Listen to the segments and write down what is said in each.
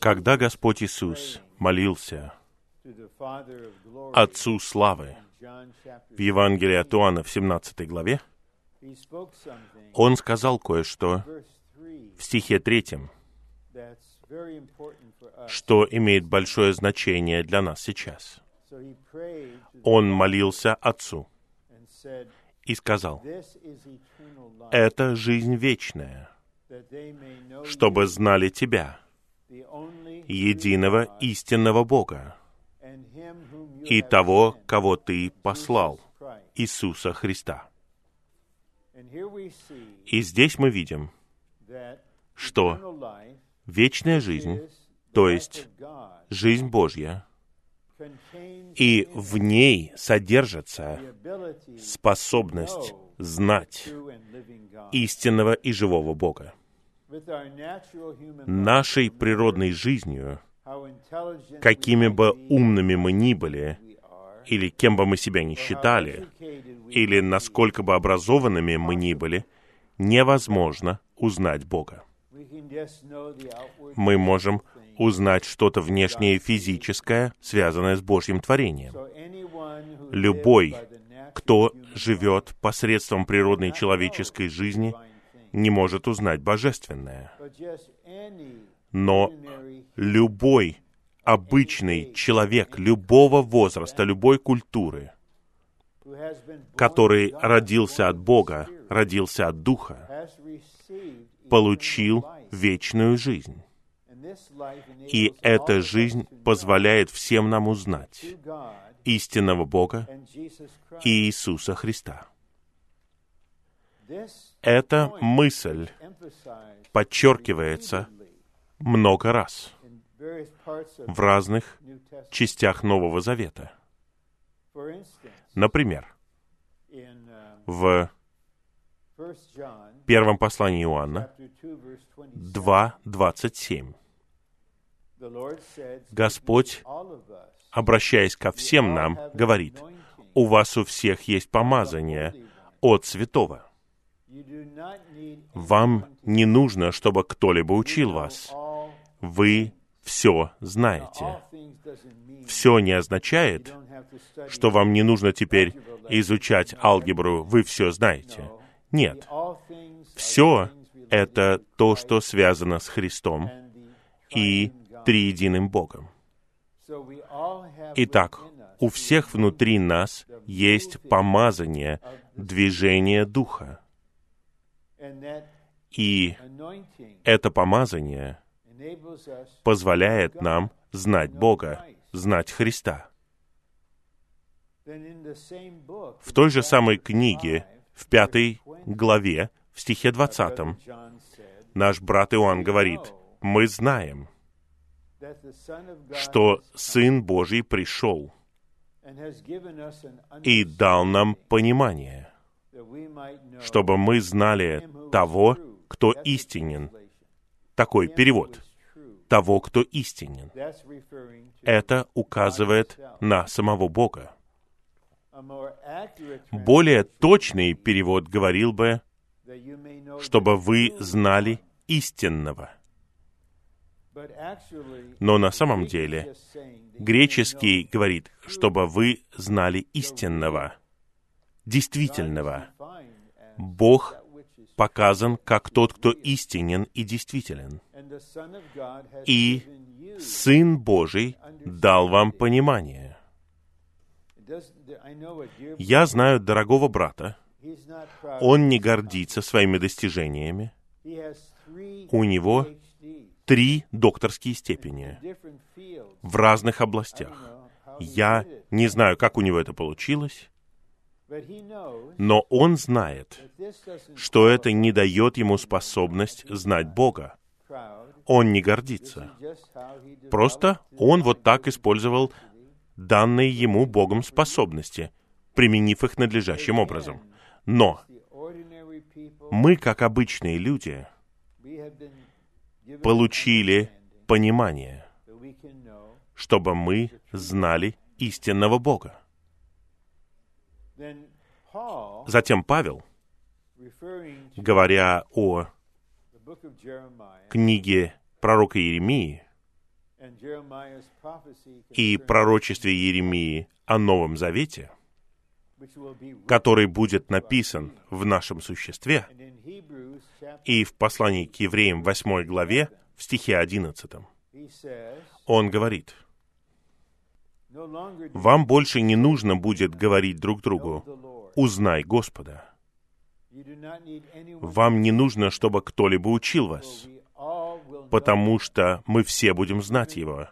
Когда Господь Иисус молился Отцу Славы в Евангелии от Иоанна в 17 главе, Он сказал кое-что в стихе третьем, что имеет большое значение для нас сейчас. Он молился Отцу и сказал, «Это жизнь вечная, чтобы знали Тебя, единого истинного Бога, и того, кого Ты послал, Иисуса Христа». И здесь мы видим, что вечная жизнь, то есть жизнь Божья, и в ней содержится способность знать истинного и живого Бога. Нашей природной жизнью, какими бы умными мы ни были, или кем бы мы себя ни считали, или насколько бы образованными мы ни были, невозможно узнать Бога. Мы можем узнать что-то внешнее физическое, связанное с Божьим творением. Любой, кто живет посредством природной человеческой жизни, не может узнать божественное. Но любой обычный человек любого возраста, любой культуры, который родился от Бога, родился от Духа, получил вечную жизнь. И эта жизнь позволяет всем нам узнать истинного Бога и Иисуса Христа. Эта мысль подчеркивается много раз в разных частях Нового Завета. Например, в первом послании Иоанна 2.27 Господь, обращаясь ко всем нам, говорит, «У вас у всех есть помазание от святого. Вам не нужно, чтобы кто-либо учил вас. Вы все знаете. Все не означает, что вам не нужно теперь изучать алгебру, вы все знаете. Нет. Все это то, что связано с Христом и триединым Богом. Итак, у всех внутри нас есть помазание, движение Духа. И это помазание позволяет нам знать Бога, знать Христа. В той же самой книге, в пятой главе, в стихе 20, наш брат Иоанн говорит, «Мы знаем, что Сын Божий пришел и дал нам понимание, чтобы мы знали того, кто истинен. Такой перевод. Того, кто истинен. Это указывает на самого Бога. Более точный перевод говорил бы, чтобы вы знали истинного. Но на самом деле греческий говорит, чтобы вы знали истинного, действительного. Бог показан как тот, кто истинен и действителен. И Сын Божий дал вам понимание. Я знаю дорогого брата. Он не гордится своими достижениями. У него три докторские степени в разных областях. Я не знаю, как у него это получилось, но он знает, что это не дает ему способность знать Бога. Он не гордится. Просто он вот так использовал данные ему Богом способности, применив их надлежащим образом. Но мы, как обычные люди, получили понимание, чтобы мы знали истинного Бога. Затем Павел, говоря о книге пророка Иеремии и пророчестве Иеремии о Новом Завете, который будет написан в нашем существе, и в послании к евреям 8 главе, в стихе 11, он говорит, «Вам больше не нужно будет говорить друг другу, узнай Господа». Вам не нужно, чтобы кто-либо учил вас, потому что мы все будем знать Его,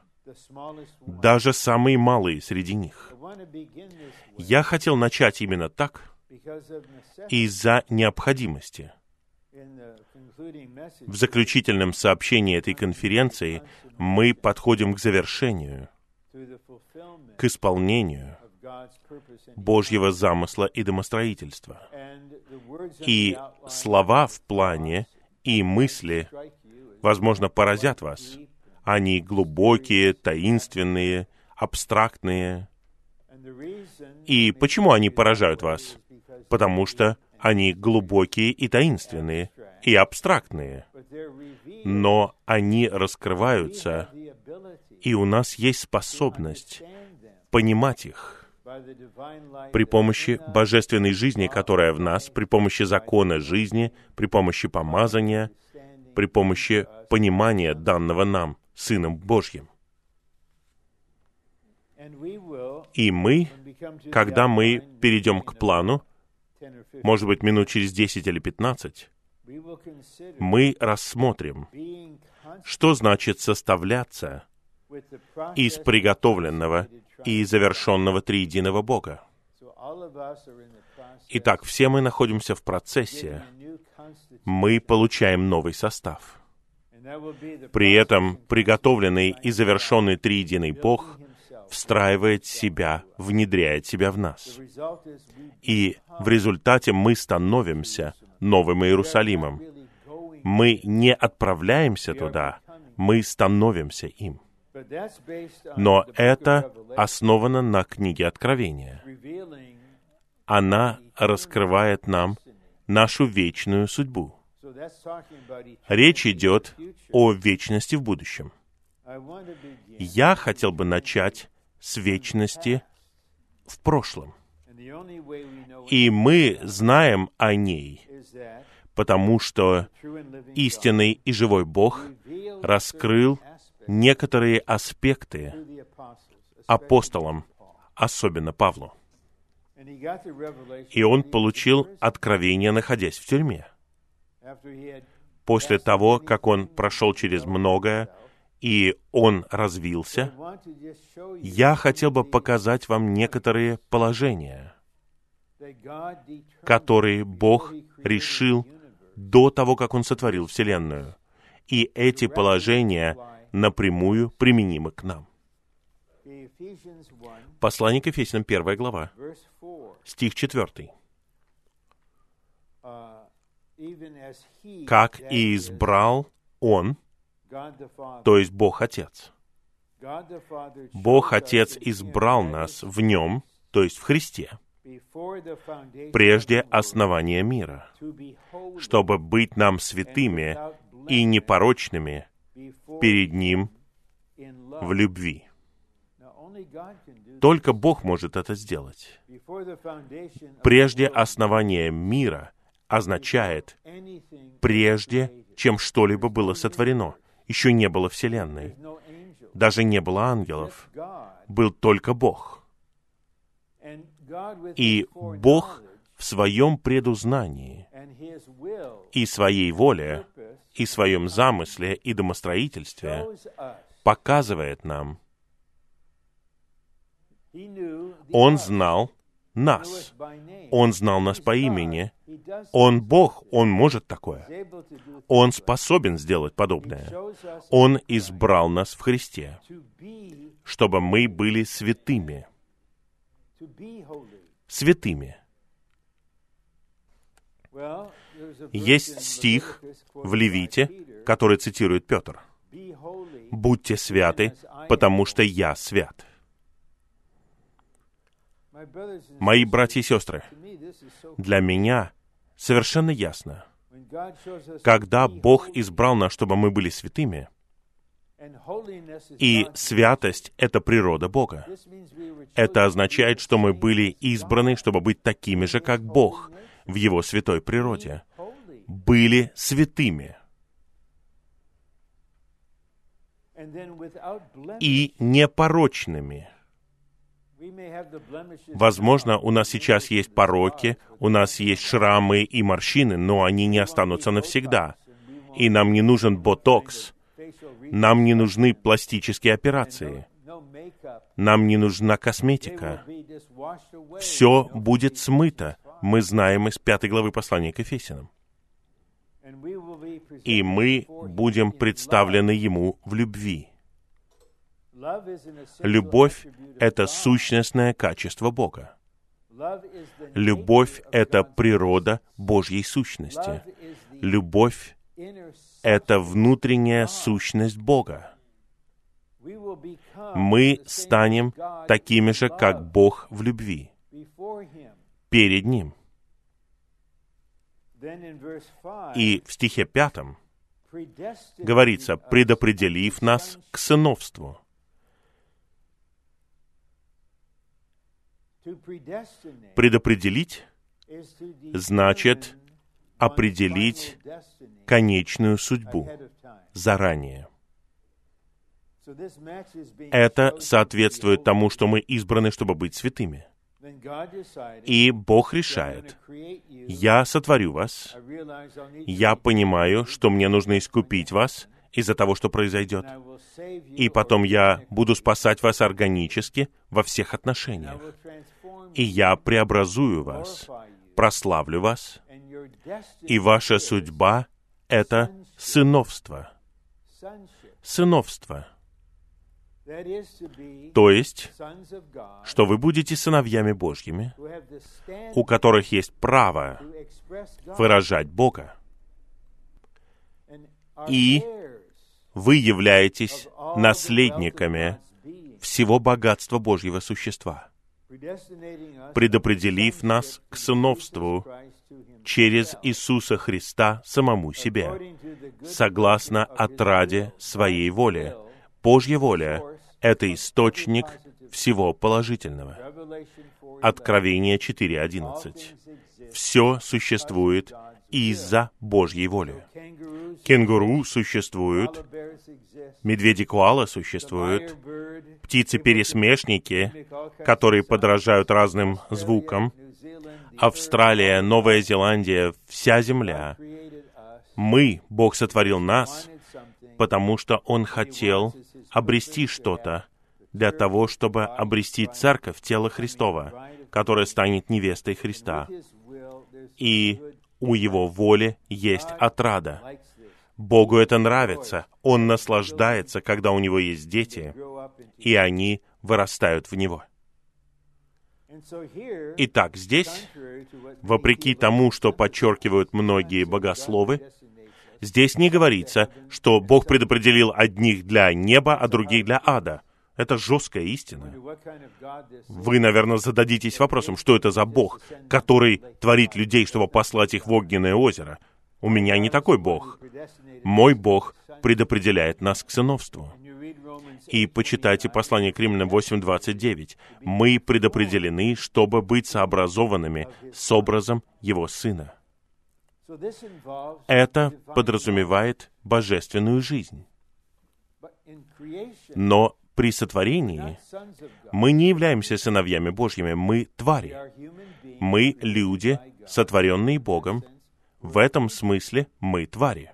даже самые малые среди них. Я хотел начать именно так из-за необходимости. В заключительном сообщении этой конференции мы подходим к завершению, к исполнению Божьего замысла и домостроительства. И слова в плане и мысли, возможно, поразят вас. Они глубокие, таинственные, абстрактные. И почему они поражают вас? Потому что они глубокие и таинственные, и абстрактные. Но они раскрываются, и у нас есть способность понимать их при помощи божественной жизни, которая в нас, при помощи закона жизни, при помощи помазания, при помощи понимания данного нам, Сыном Божьим. И мы, когда мы перейдем к плану, может быть, минут через 10 или 15, мы рассмотрим, что значит составляться из приготовленного и завершенного триединого Бога. Итак, все мы находимся в процессе. Мы получаем новый состав. При этом приготовленный и завершенный триединый Бог встраивает себя, внедряет себя в нас. И в результате мы становимся Новым Иерусалимом. Мы не отправляемся туда, мы становимся им. Но это основано на книге Откровения. Она раскрывает нам нашу вечную судьбу. Речь идет о вечности в будущем. Я хотел бы начать с вечности в прошлом. И мы знаем о ней, потому что истинный и живой Бог раскрыл некоторые аспекты апостолам, особенно Павлу. И он получил откровение, находясь в тюрьме. После того, как он прошел через многое, и он развился, я хотел бы показать вам некоторые положения, которые Бог решил до того, как Он сотворил Вселенную. И эти положения напрямую применимы к нам. Послание к Ефесянам, первая глава, стих 4. «Как и избрал Он, то есть Бог Отец. Бог Отец избрал нас в Нем, то есть в Христе, прежде основания мира, чтобы быть нам святыми и непорочными перед Ним в любви. Только Бог может это сделать. Прежде основания мира означает прежде, чем что-либо было сотворено. Еще не было Вселенной. Даже не было ангелов. Был только Бог. И Бог в своем предузнании и своей воле и своем замысле и домостроительстве показывает нам, Он знал нас. Он знал нас по имени. Он Бог, Он может такое. Он способен сделать подобное. Он избрал нас в Христе, чтобы мы были святыми. Святыми. Есть стих в Левите, который цитирует Петр. «Будьте святы, потому что я свят». Мои братья и сестры, для меня совершенно ясно, когда Бог избрал нас, чтобы мы были святыми, И святость — это природа Бога. Это означает, что мы были избраны, чтобы быть такими же, как Бог в Его святой природе. Были святыми. И непорочными. Возможно, у нас сейчас есть пороки, у нас есть шрамы и морщины, но они не останутся навсегда. И нам не нужен ботокс, нам не нужны пластические операции. Нам не нужна косметика. Все будет смыто. Мы знаем из пятой главы послания к Ефесянам. И мы будем представлены Ему в любви. Любовь — это сущностное качество Бога. Любовь — это природа Божьей сущности. Любовь — это внутренняя сущность Бога. Мы станем такими же, как Бог в любви, перед Ним. И в стихе пятом говорится, предопределив нас к сыновству. Предопределить значит определить конечную судьбу заранее. Это соответствует тому, что мы избраны, чтобы быть святыми. И Бог решает, я сотворю вас, я понимаю, что мне нужно искупить вас из-за того, что произойдет, и потом я буду спасать вас органически во всех отношениях, и я преобразую вас, прославлю вас, и ваша судьба — это сыновство. Сыновство. То есть, что вы будете сыновьями Божьими, у которых есть право выражать Бога. И вы являетесь наследниками всего богатства Божьего существа, предопределив нас к сыновству через Иисуса Христа самому себе, согласно отраде своей воли. Божья воля — это источник всего положительного. Откровение 4.11. Все существует из-за Божьей воли. Кенгуру существуют, медведи-коала существуют, птицы-пересмешники, которые подражают разным звукам, Австралия, Новая Зеландия, вся земля. Мы, Бог сотворил нас, потому что Он хотел обрести что-то для того, чтобы обрести церковь, тело Христова, которая станет невестой Христа. И у Его воли есть отрада. Богу это нравится. Он наслаждается, когда у Него есть дети, и они вырастают в Него. Итак, здесь, вопреки тому, что подчеркивают многие богословы, здесь не говорится, что Бог предопределил одних для неба, а других для ада. Это жесткая истина. Вы, наверное, зададитесь вопросом, что это за Бог, который творит людей, чтобы послать их в огненное озеро. У меня не такой Бог. Мой Бог предопределяет нас к сыновству и почитайте послание к Римлянам 8.29. «Мы предопределены, чтобы быть сообразованными с образом Его Сына». Это подразумевает божественную жизнь. Но при сотворении мы не являемся сыновьями Божьими, мы твари. Мы люди, сотворенные Богом. В этом смысле мы твари.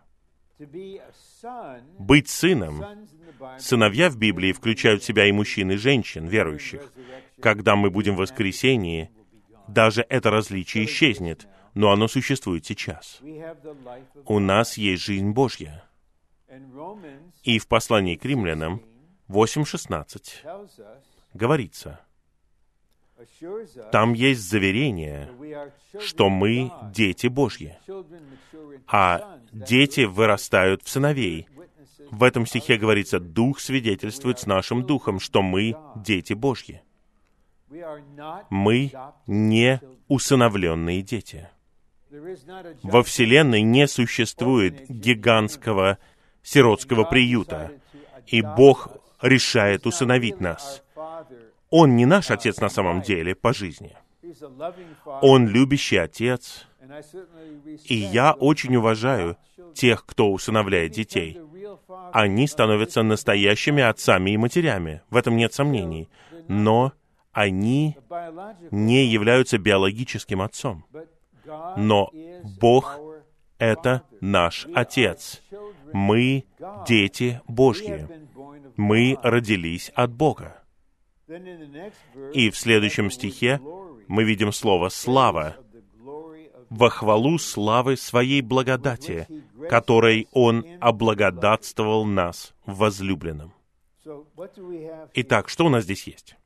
Быть сыном Сыновья в Библии включают в себя и мужчин, и женщин, верующих. Когда мы будем в воскресении, даже это различие исчезнет, но оно существует сейчас. У нас есть жизнь Божья. И в послании к римлянам 8.16 говорится, там есть заверение, что мы дети Божьи, а дети вырастают в сыновей, в этом стихе говорится, «Дух свидетельствует с нашим духом, что мы дети Божьи». Мы не усыновленные дети. Во Вселенной не существует гигантского сиротского приюта. И Бог решает усыновить нас. Он не наш отец на самом деле по жизни. Он любящий отец. И я очень уважаю тех, кто усыновляет детей. Они становятся настоящими отцами и матерями. В этом нет сомнений. Но они не являются биологическим отцом. Но Бог — это наш Отец. Мы — дети Божьи. Мы родились от Бога. И в следующем стихе мы видим слово «слава» во хвалу славы своей благодати, которой Он облагодатствовал нас в возлюбленном. Итак, что у нас здесь есть?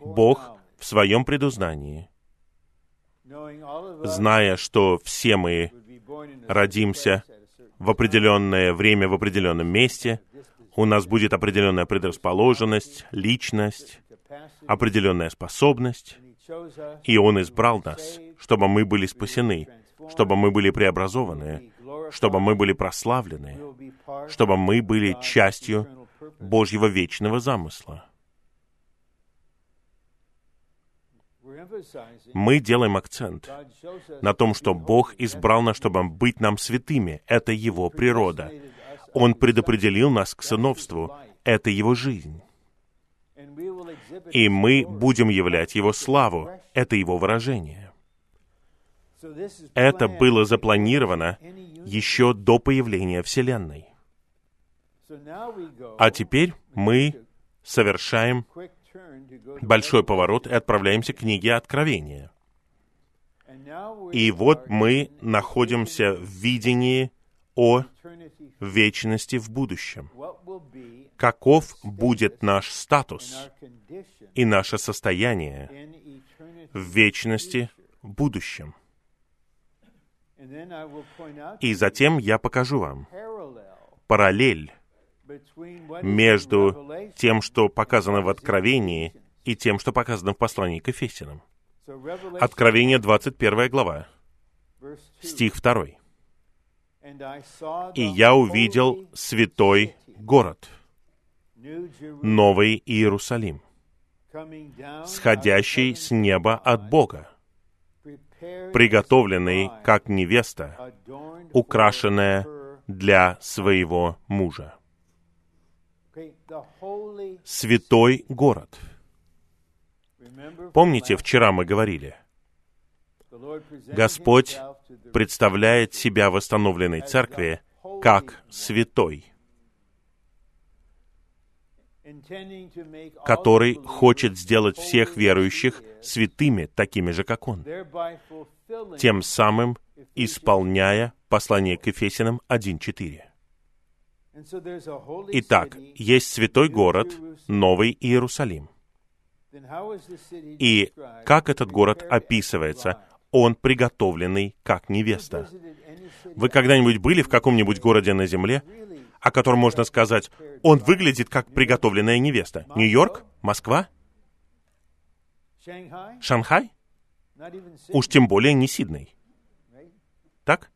Бог в своем предузнании, зная, что все мы родимся в определенное время в определенном месте, у нас будет определенная предрасположенность, личность, определенная способность, и Он избрал нас, чтобы мы были спасены, чтобы мы были преобразованы, чтобы мы были прославлены, чтобы мы были частью Божьего вечного замысла. Мы делаем акцент на том, что Бог избрал нас, чтобы быть нам святыми. Это Его природа. Он предопределил нас к сыновству. Это Его жизнь. И мы будем являть Его славу. Это Его выражение. Это было запланировано еще до появления Вселенной. А теперь мы совершаем большой поворот и отправляемся к книге Откровения. И вот мы находимся в видении о вечности в будущем. Каков будет наш статус и наше состояние в вечности в будущем? И затем я покажу вам параллель между тем, что показано в Откровении, и тем, что показано в послании к Ефесянам. Откровение 21 глава, стих 2. «И я увидел святой город, Новый Иерусалим, сходящий с неба от Бога, приготовленный как невеста, украшенная для своего мужа святой город. Помните, вчера мы говорили, Господь представляет себя восстановленной церкви как святой, который хочет сделать всех верующих святыми, такими же, как Он, тем самым исполняя послание к Ефесянам 1.4. Итак, есть святой город, Новый Иерусалим. И как этот город описывается? Он приготовленный как невеста. Вы когда-нибудь были в каком-нибудь городе на земле, о котором можно сказать, он выглядит как приготовленная невеста? Нью-Йорк? Москва? Шанхай? Уж тем более не Сидней. Так?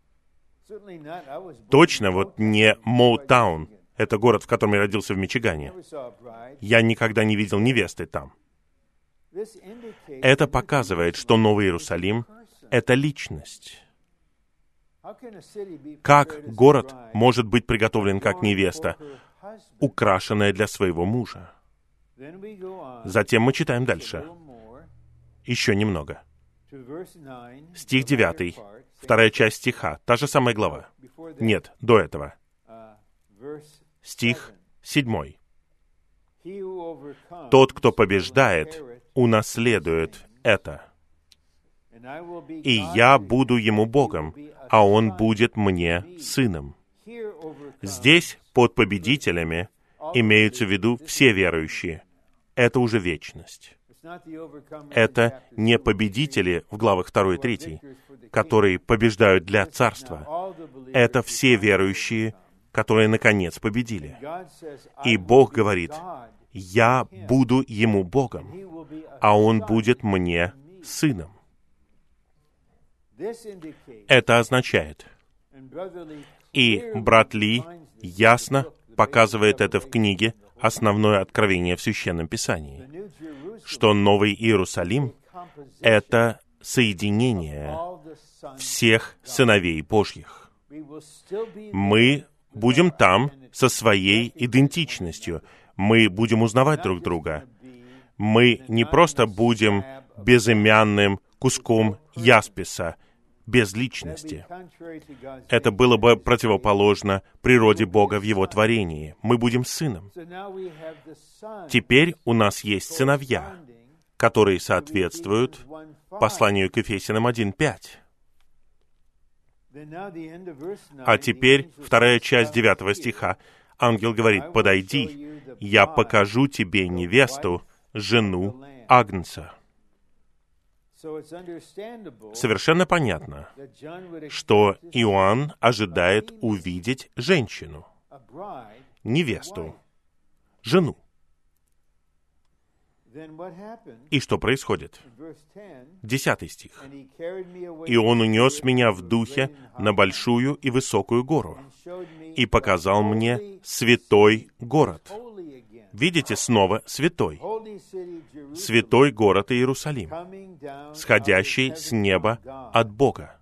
Точно вот не Моутаун. Это город, в котором я родился в Мичигане. Я никогда не видел невесты там. Это показывает, что Новый Иерусалим — это личность. Как город может быть приготовлен как невеста, украшенная для своего мужа? Затем мы читаем дальше. Еще немного. Стих 9 вторая часть стиха, та же самая глава. Нет, до этого. Стих седьмой. Тот, кто побеждает, унаследует это. И я буду ему Богом, а он будет мне сыном. Здесь под победителями имеются в виду все верующие. Это уже вечность. Это не победители в главах 2 и 3, которые побеждают для царства. Это все верующие, которые наконец победили. И Бог говорит, я буду ему Богом, а он будет мне сыном. Это означает, и брат Ли ясно показывает это в книге «Основное откровение в Священном Писании», что Новый Иерусалим — это соединение всех сыновей Божьих. Мы будем там со своей идентичностью. Мы будем узнавать друг друга. Мы не просто будем безымянным куском ясписа, без личности. Это было бы противоположно природе Бога в Его творении. Мы будем сыном. Теперь у нас есть сыновья, которые соответствуют посланию к Ефесянам 1.5. А теперь вторая часть девятого стиха. Ангел говорит, «Подойди, я покажу тебе невесту, жену Агнца». Совершенно понятно, что Иоанн ожидает увидеть женщину, невесту, жену. И что происходит? Десятый стих. «И он унес меня в духе на большую и высокую гору и показал мне святой город». Видите, снова святой. Святой город Иерусалим, сходящий с неба от Бога.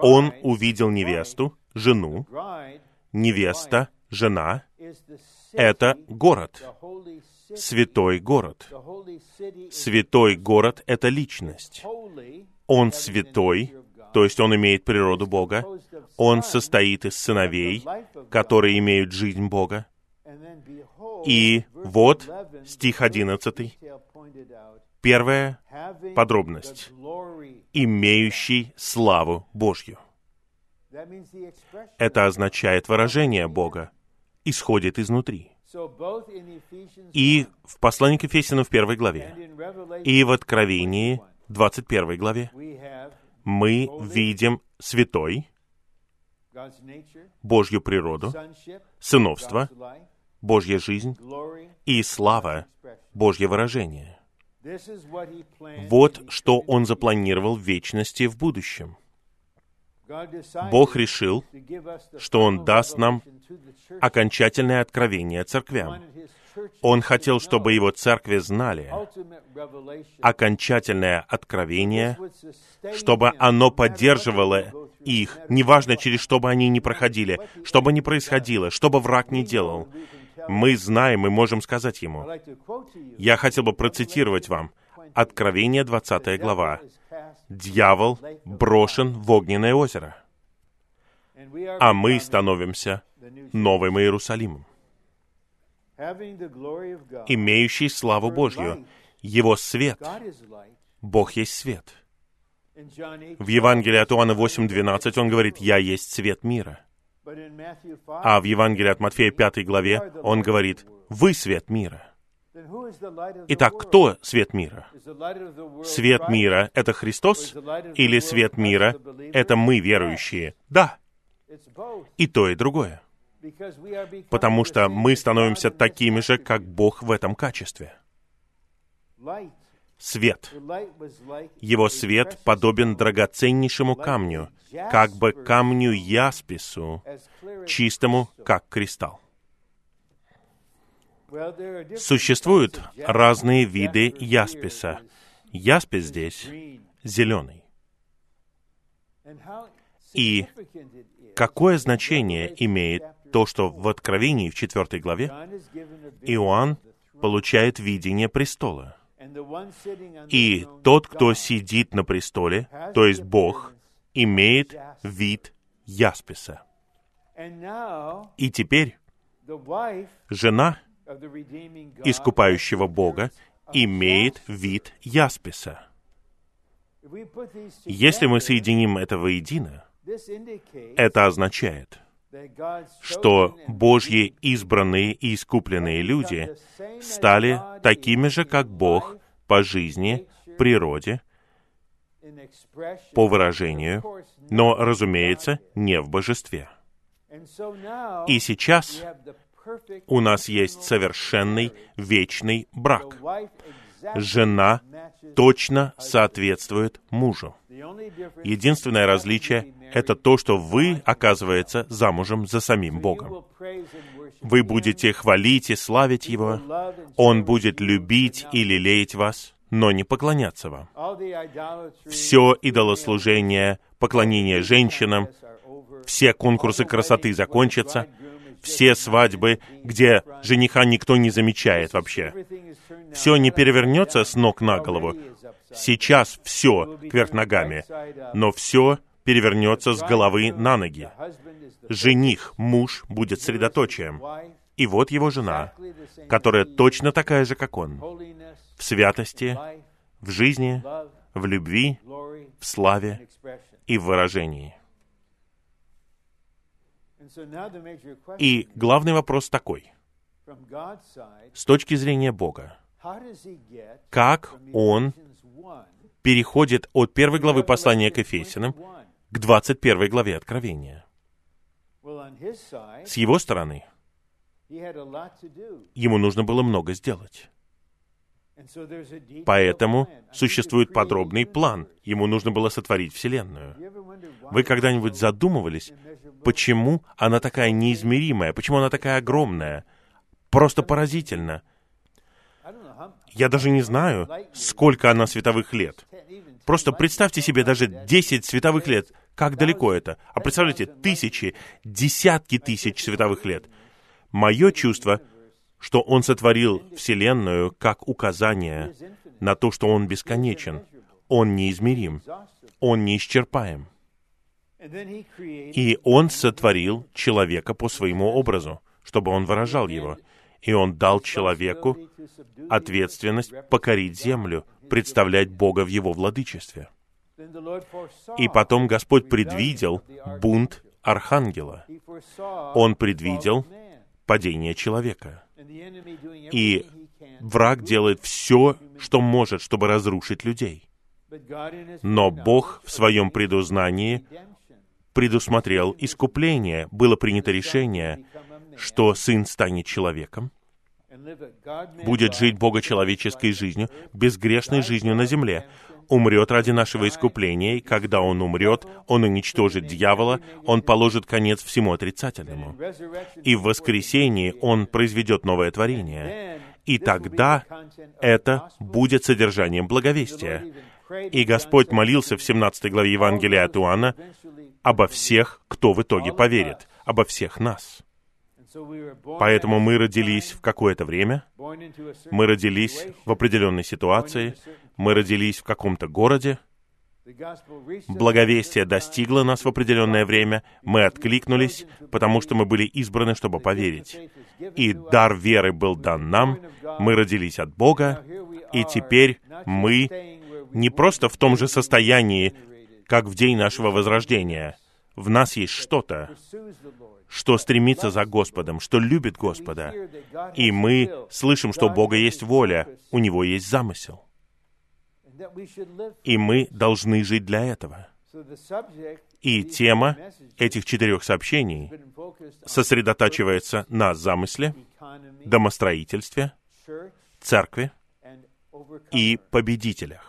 Он увидел невесту, жену, невеста, жена — это город, святой город. Святой город — это личность. Он святой, то есть он имеет природу Бога. Он состоит из сыновей, которые имеют жизнь Бога. И вот стих 11. Первая подробность. Имеющий славу Божью. Это означает выражение Бога, исходит изнутри. И в послании к Ефесину в первой главе, и в Откровении 21 главе мы видим святой, Божью природу, сыновство, Божья жизнь и слава, Божье выражение. Вот что Он запланировал в вечности в будущем. Бог решил, что Он даст нам окончательное откровение церквям. Он хотел, чтобы Его церкви знали окончательное откровение, чтобы оно поддерживало их, неважно, через что бы они ни проходили, что бы ни происходило, что бы враг ни делал. Мы знаем и можем сказать ему. Я хотел бы процитировать вам Откровение 20 глава дьявол брошен в огненное озеро, а мы становимся новым Иерусалимом, имеющий славу Божью. Его свет. Бог есть свет. В Евангелии от Иоанна 8.12 он говорит, «Я есть свет мира». А в Евангелии от Матфея 5 главе он говорит, «Вы свет мира». Итак, кто свет мира? Свет мира — это Христос? Или свет мира — это мы, верующие? Да. И то, и другое. Потому что мы становимся такими же, как Бог в этом качестве. Свет. Его свет подобен драгоценнейшему камню, как бы камню яспису, чистому, как кристалл. Существуют разные виды ясписа. Яспис здесь зеленый. И какое значение имеет то, что в Откровении в 4 главе Иоанн получает видение престола. И тот, кто сидит на престоле, то есть Бог, имеет вид ясписа. И теперь жена искупающего Бога имеет вид ясписа. Если мы соединим это воедино, это означает, что Божьи избранные и искупленные люди стали такими же, как Бог по жизни, природе, по выражению, но, разумеется, не в божестве. И сейчас у нас есть совершенный вечный брак. жена точно соответствует мужу. Единственное различие — это то, что вы, оказывается, замужем за самим Богом. Вы будете хвалить и славить Его, Он будет любить и лелеять вас, но не поклоняться вам. Все идолослужение, поклонение женщинам, все конкурсы красоты закончатся, все свадьбы, где жениха никто не замечает вообще. Все не перевернется с ног на голову. Сейчас все кверх ногами, но все перевернется с головы на ноги. Жених, муж, будет средоточием. И вот его жена, которая точно такая же, как он, в святости, в жизни, в любви, в славе и в выражении. И главный вопрос такой. С точки зрения Бога, как Он переходит от первой главы послания к Ефесянам к 21 главе Откровения? С его стороны, ему нужно было много сделать. Поэтому существует подробный план. Ему нужно было сотворить Вселенную. Вы когда-нибудь задумывались, почему она такая неизмеримая, почему она такая огромная? Просто поразительно. Я даже не знаю, сколько она световых лет. Просто представьте себе даже 10 световых лет. Как далеко это? А представляете, тысячи, десятки тысяч световых лет. Мое чувство — что Он сотворил Вселенную как указание на то, что Он бесконечен, Он неизмерим, Он неисчерпаем. И Он сотворил человека по своему образу, чтобы он выражал его. И Он дал человеку ответственность покорить землю, представлять Бога в его владычестве. И потом Господь предвидел бунт архангела. Он предвидел падение человека. И враг делает все, что может, чтобы разрушить людей. Но Бог в своем предузнании предусмотрел искупление. Было принято решение, что Сын станет человеком, будет жить богочеловеческой жизнью, безгрешной жизнью на земле умрет ради нашего искупления, и когда Он умрет, Он уничтожит дьявола, Он положит конец всему отрицательному. И в воскресении Он произведет новое творение. И тогда это будет содержанием благовестия. И Господь молился в 17 главе Евангелия от Иоанна обо всех, кто в итоге поверит, обо всех нас. Поэтому мы родились в какое-то время, мы родились в определенной ситуации, мы родились в каком-то городе, благовестие достигло нас в определенное время, мы откликнулись, потому что мы были избраны, чтобы поверить. И дар веры был дан нам, мы родились от Бога, и теперь мы не просто в том же состоянии, как в день нашего возрождения. В нас есть что-то, что стремится за Господом, что любит Господа. И мы слышим, что у Бога есть воля, у Него есть замысел. И мы должны жить для этого. И тема этих четырех сообщений сосредотачивается на замысле, домостроительстве, церкви и победителях.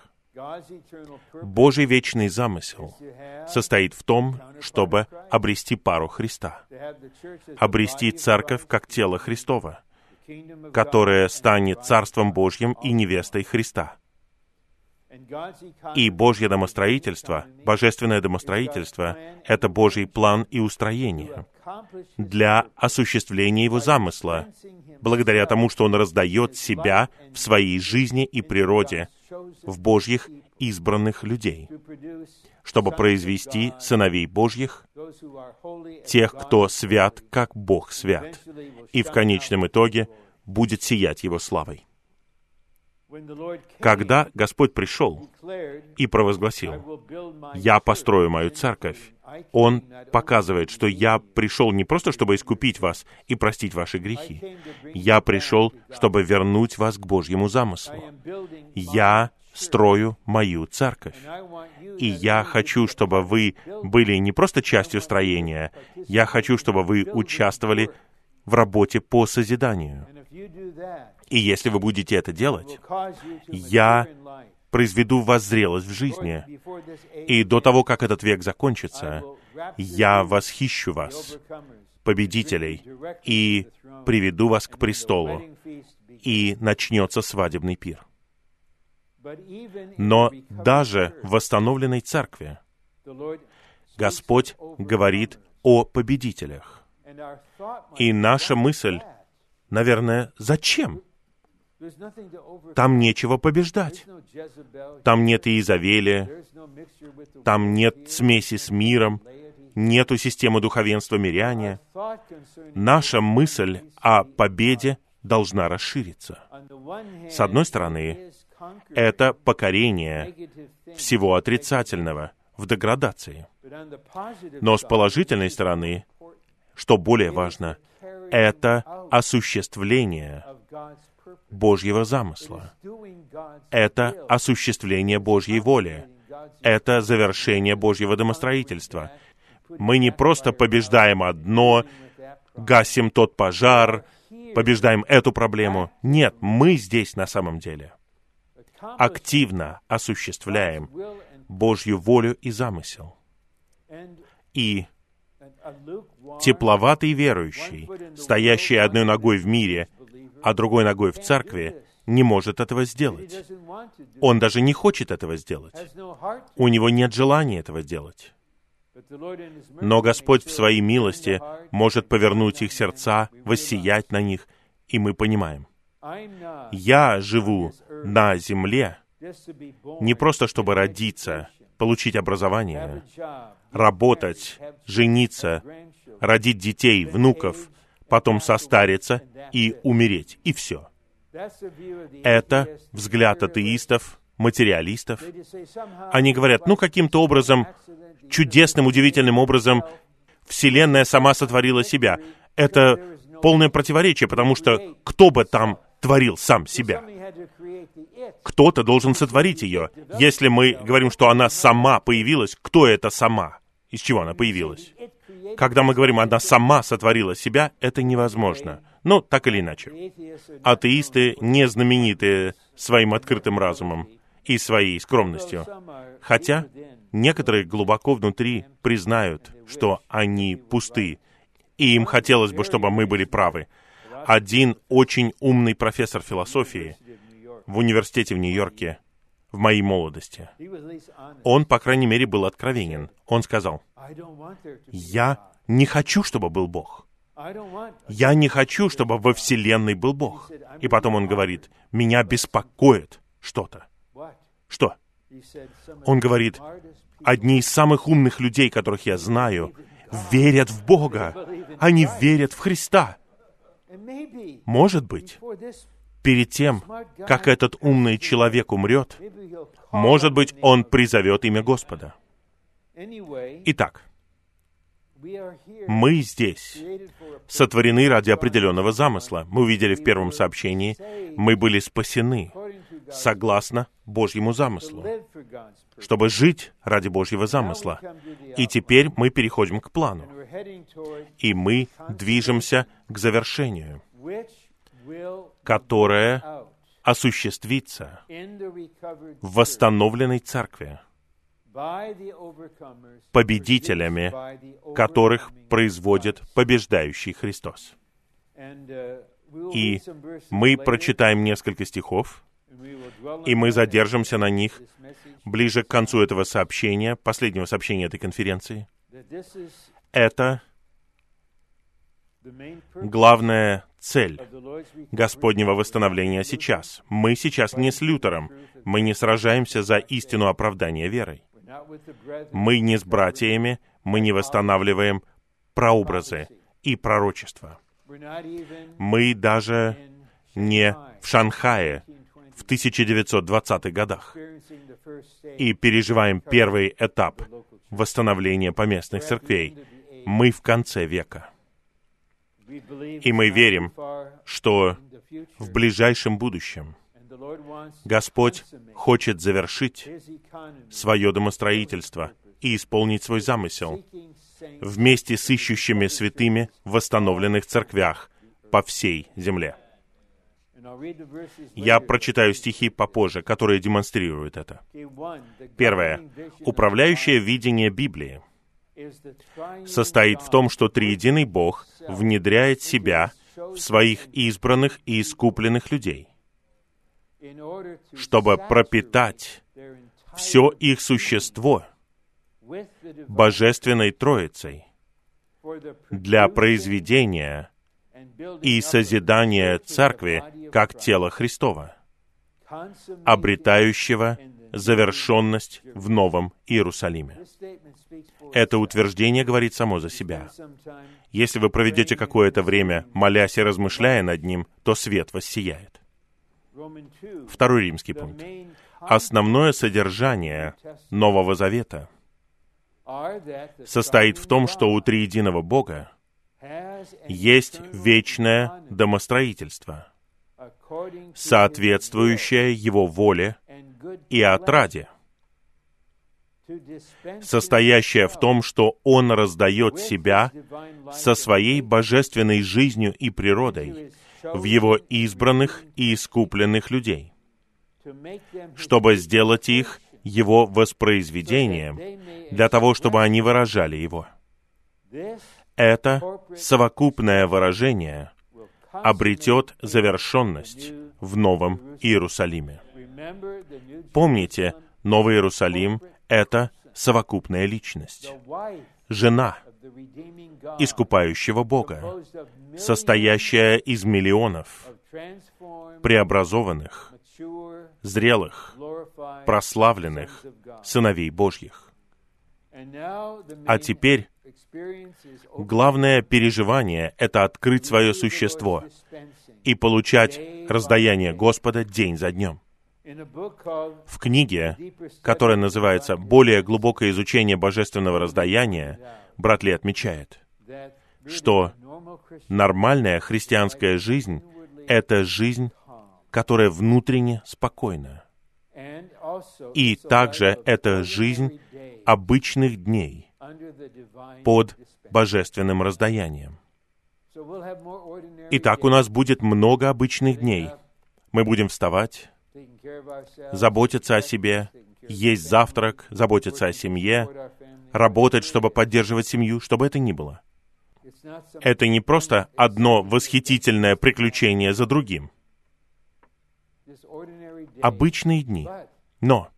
Божий вечный замысел состоит в том, чтобы обрести пару Христа, обрести церковь как тело Христова, которое станет Царством Божьим и невестой Христа. И Божье домостроительство, божественное домостроительство — это Божий план и устроение для осуществления Его замысла, благодаря тому, что Он раздает себя в своей жизни и природе — в Божьих избранных людей, чтобы произвести сыновей Божьих, тех, кто свят, как Бог свят, и в конечном итоге будет сиять Его славой. Когда Господь пришел и провозгласил, «Я построю мою церковь», Он показывает, что я пришел не просто, чтобы искупить вас и простить ваши грехи. Я пришел, чтобы вернуть вас к Божьему замыслу. Я строю мою церковь. И я хочу, чтобы вы были не просто частью строения, я хочу, чтобы вы участвовали в работе по созиданию. И если вы будете это делать, я произведу вас зрелость в жизни. И до того, как этот век закончится, я восхищу вас, победителей, и приведу вас к престолу, и начнется свадебный пир. Но даже в восстановленной церкви Господь говорит о победителях. И наша мысль, наверное, зачем? Там нечего побеждать. Там нет Иезавеля, там нет смеси с миром, нету системы духовенства миряне. Наша мысль о победе должна расшириться. С одной стороны, это покорение всего отрицательного в деградации. Но с положительной стороны, что более важно, это осуществление Божьего замысла. Это осуществление Божьей воли. Это завершение Божьего домостроительства. Мы не просто побеждаем одно, гасим тот пожар, побеждаем эту проблему. Нет, мы здесь на самом деле активно осуществляем Божью волю и замысел. И тепловатый верующий, стоящий одной ногой в мире, а другой ногой в церкви, не может этого сделать. Он даже не хочет этого сделать. У него нет желания этого делать. Но Господь в своей милости может повернуть их сердца, воссиять на них, и мы понимаем. Я живу на земле не просто чтобы родиться, получить образование, работать, жениться, родить детей, внуков, потом состариться и умереть, и все. Это взгляд атеистов, материалистов. Они говорят, ну каким-то образом, чудесным, удивительным образом, Вселенная сама сотворила себя. Это полное противоречие, потому что кто бы там творил сам себя? Кто-то должен сотворить ее. Если мы говорим, что она сама появилась, кто это сама? Из чего она появилась? Когда мы говорим, она сама сотворила себя, это невозможно. Ну, так или иначе. Атеисты не знаменитые своим открытым разумом и своей скромностью. Хотя некоторые глубоко внутри признают, что они пусты, и им хотелось бы, чтобы мы были правы. Один очень умный профессор философии в университете в Нью-Йорке в моей молодости. Он, по крайней мере, был откровенен. Он сказал, «Я не хочу, чтобы был Бог. Я не хочу, чтобы во Вселенной был Бог». И потом он говорит, «Меня беспокоит что-то». Что? Он говорит, «Одни из самых умных людей, которых я знаю, верят в Бога. Они верят в Христа. Может быть, перед тем, как этот умный человек умрет, может быть, он призовет имя Господа. Итак, мы здесь сотворены ради определенного замысла. Мы увидели в первом сообщении, мы были спасены согласно Божьему замыслу, чтобы жить ради Божьего замысла. И теперь мы переходим к плану. И мы движемся к завершению, которое осуществится в восстановленной церкви, победителями, которых производит побеждающий Христос. И мы прочитаем несколько стихов, и мы задержимся на них ближе к концу этого сообщения, последнего сообщения этой конференции. Это главная цель Господнего восстановления сейчас. Мы сейчас не с Лютером. Мы не сражаемся за истину оправдания верой. Мы не с братьями, мы не восстанавливаем прообразы и пророчества. Мы даже не в Шанхае в 1920-х годах и переживаем первый этап восстановления поместных церквей. Мы в конце века. И мы верим, что в ближайшем будущем Господь хочет завершить свое домостроительство и исполнить свой замысел вместе с ищущими святыми в восстановленных церквях по всей земле. Я прочитаю стихи попозже, которые демонстрируют это. Первое. Управляющее видение Библии состоит в том, что триединый Бог внедряет себя в своих избранных и искупленных людей, чтобы пропитать все их существо Божественной Троицей для произведения и созидания Церкви как тела Христова, обретающего завершенность в Новом Иерусалиме. Это утверждение говорит само за себя. Если вы проведете какое-то время, молясь и размышляя над ним, то свет воссияет. Второй римский пункт. Основное содержание Нового Завета состоит в том, что у триединого Бога есть вечное домостроительство, соответствующее Его воле и отраде, состоящее в том, что Он раздает себя со своей божественной жизнью и природой в Его избранных и искупленных людей, чтобы сделать их Его воспроизведением, для того, чтобы они выражали Его. Это совокупное выражение обретет завершенность в Новом Иерусалиме. Помните, Новый Иерусалим — это совокупная личность. Жена искупающего Бога, состоящая из миллионов преобразованных, зрелых, прославленных сыновей Божьих. А теперь главное переживание — это открыть свое существо и получать раздаяние Господа день за днем. В книге, которая называется «Более глубокое изучение божественного раздаяния», брат Ли отмечает, что нормальная христианская жизнь — это жизнь, которая внутренне спокойна. И также это жизнь обычных дней под божественным раздаянием. Итак, у нас будет много обычных дней. Мы будем вставать, заботиться о себе, есть завтрак, заботиться о семье, работать, чтобы поддерживать семью, чтобы это ни было. Это не просто одно восхитительное приключение за другим. Обычные дни. Но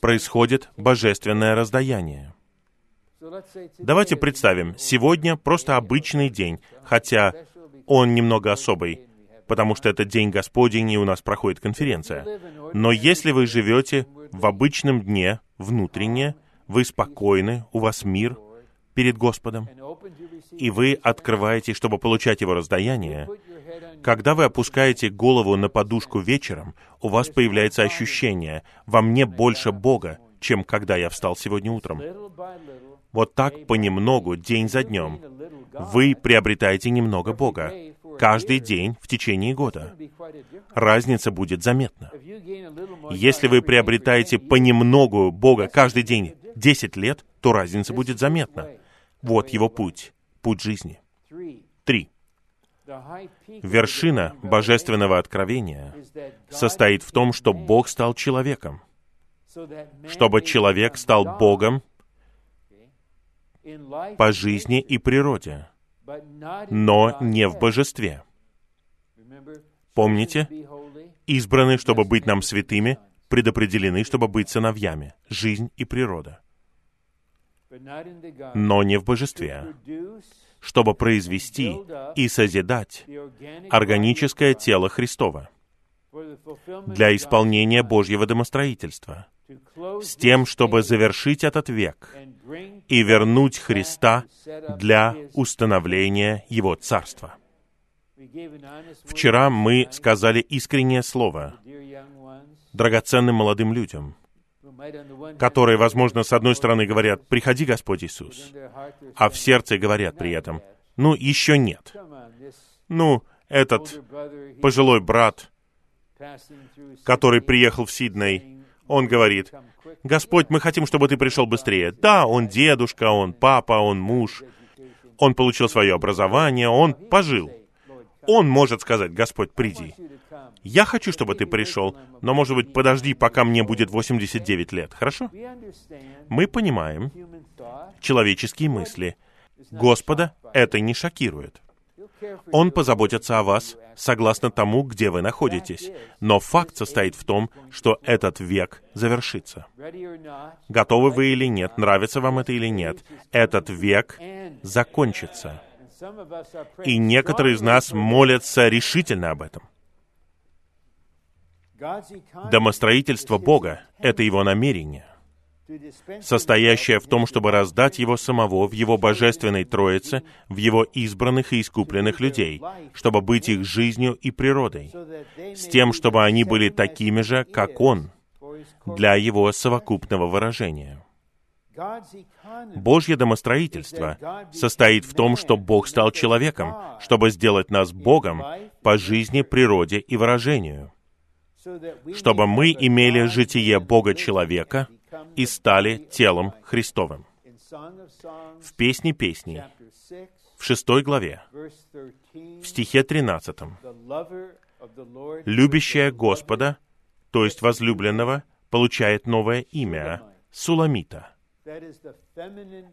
происходит божественное раздаяние. Давайте представим, сегодня просто обычный день, хотя он немного особый, потому что это день Господень, и у нас проходит конференция. Но если вы живете в обычном дне, внутренне, вы спокойны, у вас мир перед Господом, и вы открываете, чтобы получать Его раздаяние, когда вы опускаете голову на подушку вечером, у вас появляется ощущение, во мне больше Бога, чем когда я встал сегодня утром. Вот так понемногу, день за днем, вы приобретаете немного Бога. Каждый день в течение года. Разница будет заметна. Если вы приобретаете понемногу Бога каждый день 10 лет, то разница будет заметна. Вот его путь, путь жизни. Три. Вершина божественного откровения состоит в том, что Бог стал человеком, чтобы человек стал Богом по жизни и природе, но не в божестве. Помните, избраны, чтобы быть нам святыми, предопределены, чтобы быть сыновьями, жизнь и природа. Но не в божестве, чтобы произвести и созидать органическое тело Христова для исполнения Божьего домостроительства, с тем, чтобы завершить этот век и вернуть Христа для установления Его Царства. Вчера мы сказали искреннее слово драгоценным молодым людям, которые, возможно, с одной стороны говорят «Приходи, Господь Иисус», а в сердце говорят при этом «Ну, еще нет». Ну, этот пожилой брат, который приехал в Сидней, он говорит, «Господь, мы хотим, чтобы ты пришел быстрее». Да, он дедушка, он папа, он муж, он получил свое образование, он пожил. Он может сказать, Господь, приди. Я хочу, чтобы ты пришел, но, может быть, подожди, пока мне будет 89 лет. Хорошо? Мы понимаем человеческие мысли. Господа это не шокирует. Он позаботится о вас согласно тому, где вы находитесь. Но факт состоит в том, что этот век завершится. Готовы вы или нет, нравится вам это или нет, этот век закончится. И некоторые из нас молятся решительно об этом. Домостроительство Бога — это Его намерение состоящая в том, чтобы раздать Его самого в Его божественной Троице, в Его избранных и искупленных людей, чтобы быть их жизнью и природой, с тем, чтобы они были такими же, как Он, для Его совокупного выражения. Божье домостроительство состоит в том, что Бог стал человеком, чтобы сделать нас Богом по жизни, природе и выражению, чтобы мы имели житие Бога-человека — и стали телом Христовым. В «Песне песней», в шестой главе, в стихе 13, «Любящая Господа, то есть возлюбленного, получает новое имя — Суламита.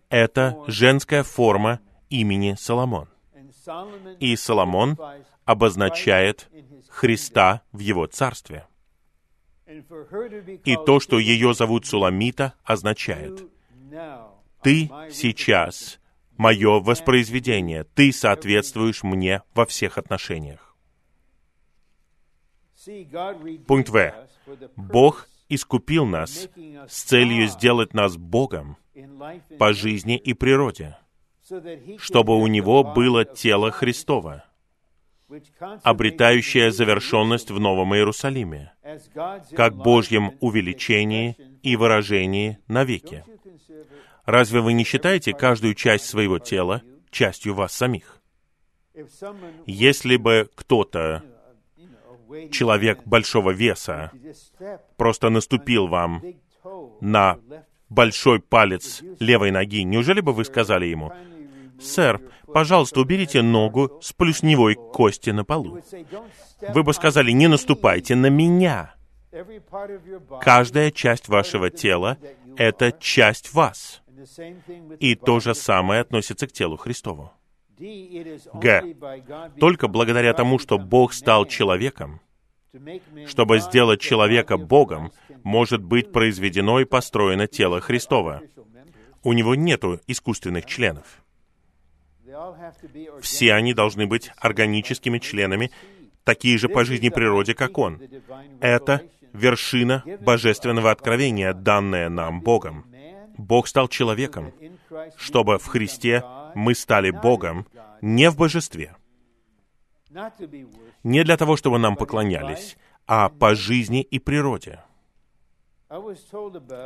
Это женская форма имени Соломон. И Соломон обозначает Христа в его царстве. И то, что ее зовут Суламита, означает, «Ты сейчас мое воспроизведение, ты соответствуешь мне во всех отношениях». Пункт В. Бог искупил нас с целью сделать нас Богом по жизни и природе, чтобы у Него было тело Христово, обретающая завершенность в Новом Иерусалиме, как Божьем увеличении и выражении навеки. Разве вы не считаете каждую часть своего тела частью вас самих? Если бы кто-то, человек большого веса, просто наступил вам на большой палец левой ноги, неужели бы вы сказали ему, «Сэр, пожалуйста, уберите ногу с плюсневой кости на полу». Вы бы сказали, «Не наступайте на меня». Каждая часть вашего тела — это часть вас. И то же самое относится к телу Христову. Г. Только благодаря тому, что Бог стал человеком, чтобы сделать человека Богом, может быть произведено и построено тело Христова. У него нету искусственных членов. Все они должны быть органическими членами, такие же по жизни природе, как Он. Это вершина божественного откровения, данное нам Богом. Бог стал человеком, чтобы в Христе мы стали Богом не в божестве, не для того, чтобы нам поклонялись, а по жизни и природе.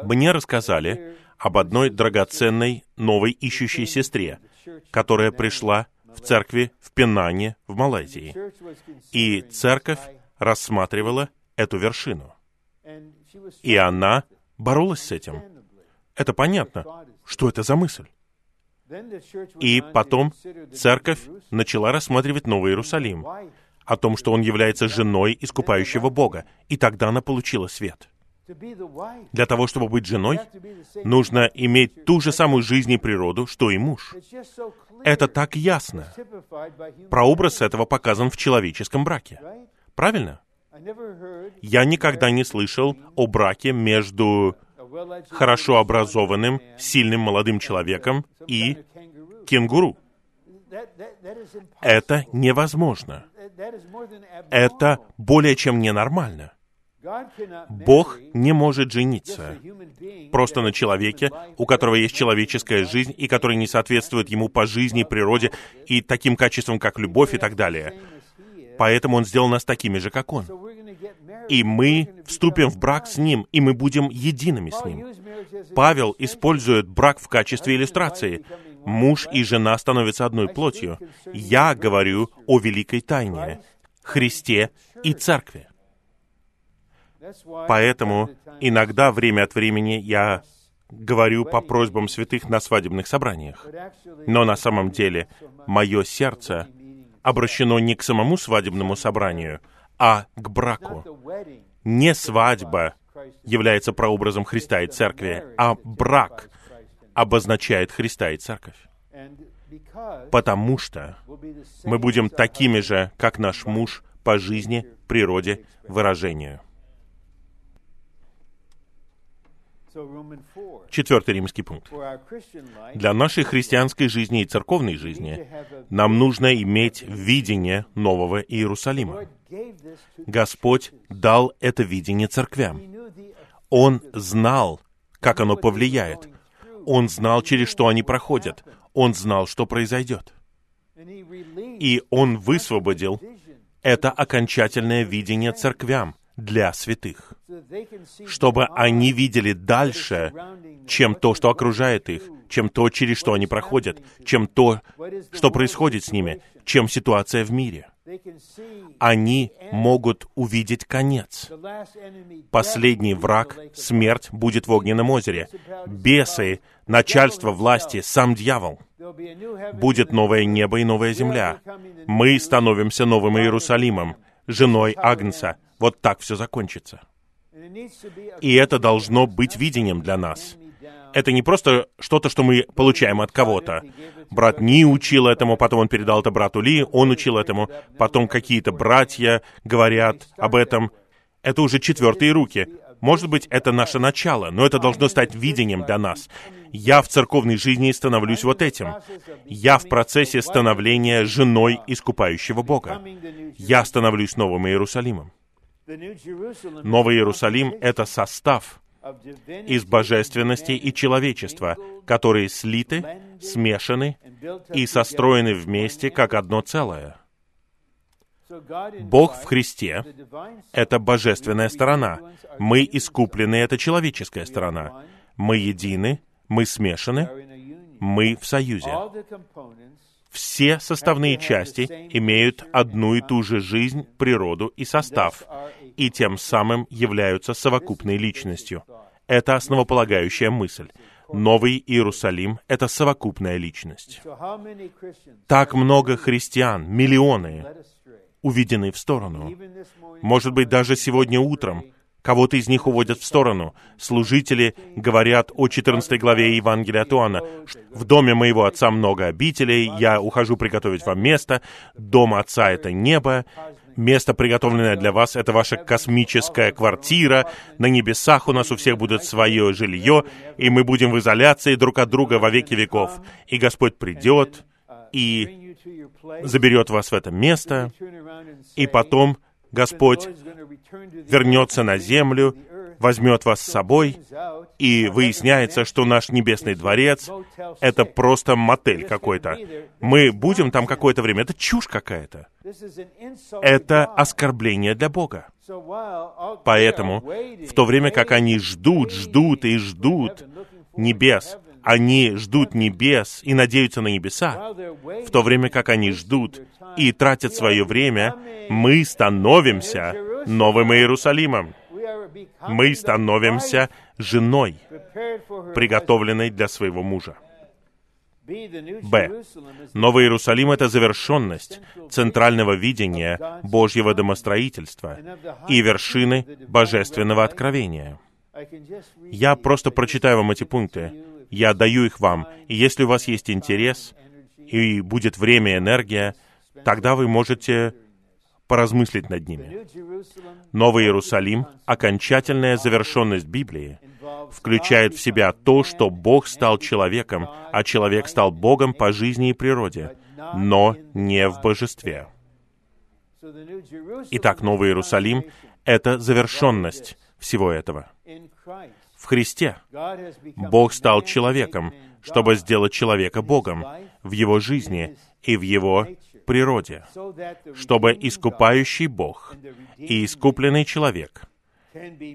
Мне рассказали об одной драгоценной новой ищущей сестре, которая пришла в церкви в Пенане в Малайзии. И церковь рассматривала эту вершину. И она боролась с этим. Это понятно. Что это за мысль? И потом церковь начала рассматривать Новый Иерусалим, о том, что он является женой искупающего Бога. И тогда она получила свет. Для того, чтобы быть женой, нужно иметь ту же самую жизнь и природу, что и муж. Это так ясно. Прообраз этого показан в человеческом браке. Правильно? Я никогда не слышал о браке между хорошо образованным, сильным молодым человеком и кенгуру. Это невозможно. Это более чем ненормально. Бог не может жениться просто на человеке, у которого есть человеческая жизнь и который не соответствует ему по жизни, природе и таким качествам, как любовь и так далее. Поэтому Он сделал нас такими же, как Он. И мы вступим в брак с Ним, и мы будем едиными с Ним. Павел использует брак в качестве иллюстрации. Муж и жена становятся одной плотью. Я говорю о великой тайне, Христе и Церкви. Поэтому иногда, время от времени, я говорю по просьбам святых на свадебных собраниях. Но на самом деле мое сердце обращено не к самому свадебному собранию, а к браку. Не свадьба является прообразом Христа и Церкви, а брак обозначает Христа и Церковь. Потому что мы будем такими же, как наш муж по жизни, природе, выражению. Четвертый римский пункт. Для нашей христианской жизни и церковной жизни нам нужно иметь видение Нового Иерусалима. Господь дал это видение церквям. Он знал, как оно повлияет. Он знал, через что они проходят. Он знал, что произойдет. И Он высвободил это окончательное видение церквям для святых, чтобы они видели дальше, чем то, что окружает их, чем то, через что они проходят, чем то, что происходит с ними, чем ситуация в мире. Они могут увидеть конец. Последний враг, смерть, будет в огненном озере. Бесы, начальство власти, сам дьявол. Будет новое небо и новая земля. Мы становимся новым Иерусалимом, женой Агнца. Вот так все закончится. И это должно быть видением для нас. Это не просто что-то, что мы получаем от кого-то. Брат Ни учил этому, потом он передал это брату Ли, он учил этому, потом какие-то братья говорят об этом. Это уже четвертые руки. Может быть, это наше начало, но это должно стать видением для нас. Я в церковной жизни становлюсь вот этим. Я в процессе становления женой искупающего Бога. Я становлюсь новым Иерусалимом. Новый Иерусалим — это состав из божественности и человечества, которые слиты, смешаны и состроены вместе как одно целое. Бог в Христе — это божественная сторона. Мы искуплены — это человеческая сторона. Мы едины, мы смешаны, мы в союзе все составные части имеют одну и ту же жизнь, природу и состав, и тем самым являются совокупной личностью. Это основополагающая мысль. Новый Иерусалим — это совокупная личность. Так много христиан, миллионы, уведены в сторону. Может быть, даже сегодня утром Кого-то из них уводят в сторону. Служители говорят о 14 главе Евангелия от Иоанна. «В доме моего отца много обителей, я ухожу приготовить вам место. Дом отца — это небо, место, приготовленное для вас, это ваша космическая квартира. На небесах у нас у всех будет свое жилье, и мы будем в изоляции друг от друга во веки веков. И Господь придет и заберет вас в это место, и потом Господь вернется на землю, возьмет вас с собой, и выясняется, что наш небесный дворец — это просто мотель какой-то. Мы будем там какое-то время. Это чушь какая-то. Это оскорбление для Бога. Поэтому, в то время как они ждут, ждут и ждут небес, они ждут небес и надеются на небеса, в то время как они ждут и тратят свое время, мы становимся новым Иерусалимом. Мы становимся женой, приготовленной для своего мужа. Б. Новый Иерусалим — это завершенность центрального видения Божьего домостроительства и вершины божественного откровения. Я просто прочитаю вам эти пункты, я даю их вам. И если у вас есть интерес, и будет время и энергия, тогда вы можете поразмыслить над ними. Новый Иерусалим, окончательная завершенность Библии, включает в себя то, что Бог стал человеком, а человек стал Богом по жизни и природе, но не в божестве. Итак, Новый Иерусалим — это завершенность всего этого в Христе. Бог стал человеком, чтобы сделать человека Богом в его жизни и в его природе, чтобы искупающий Бог и искупленный человек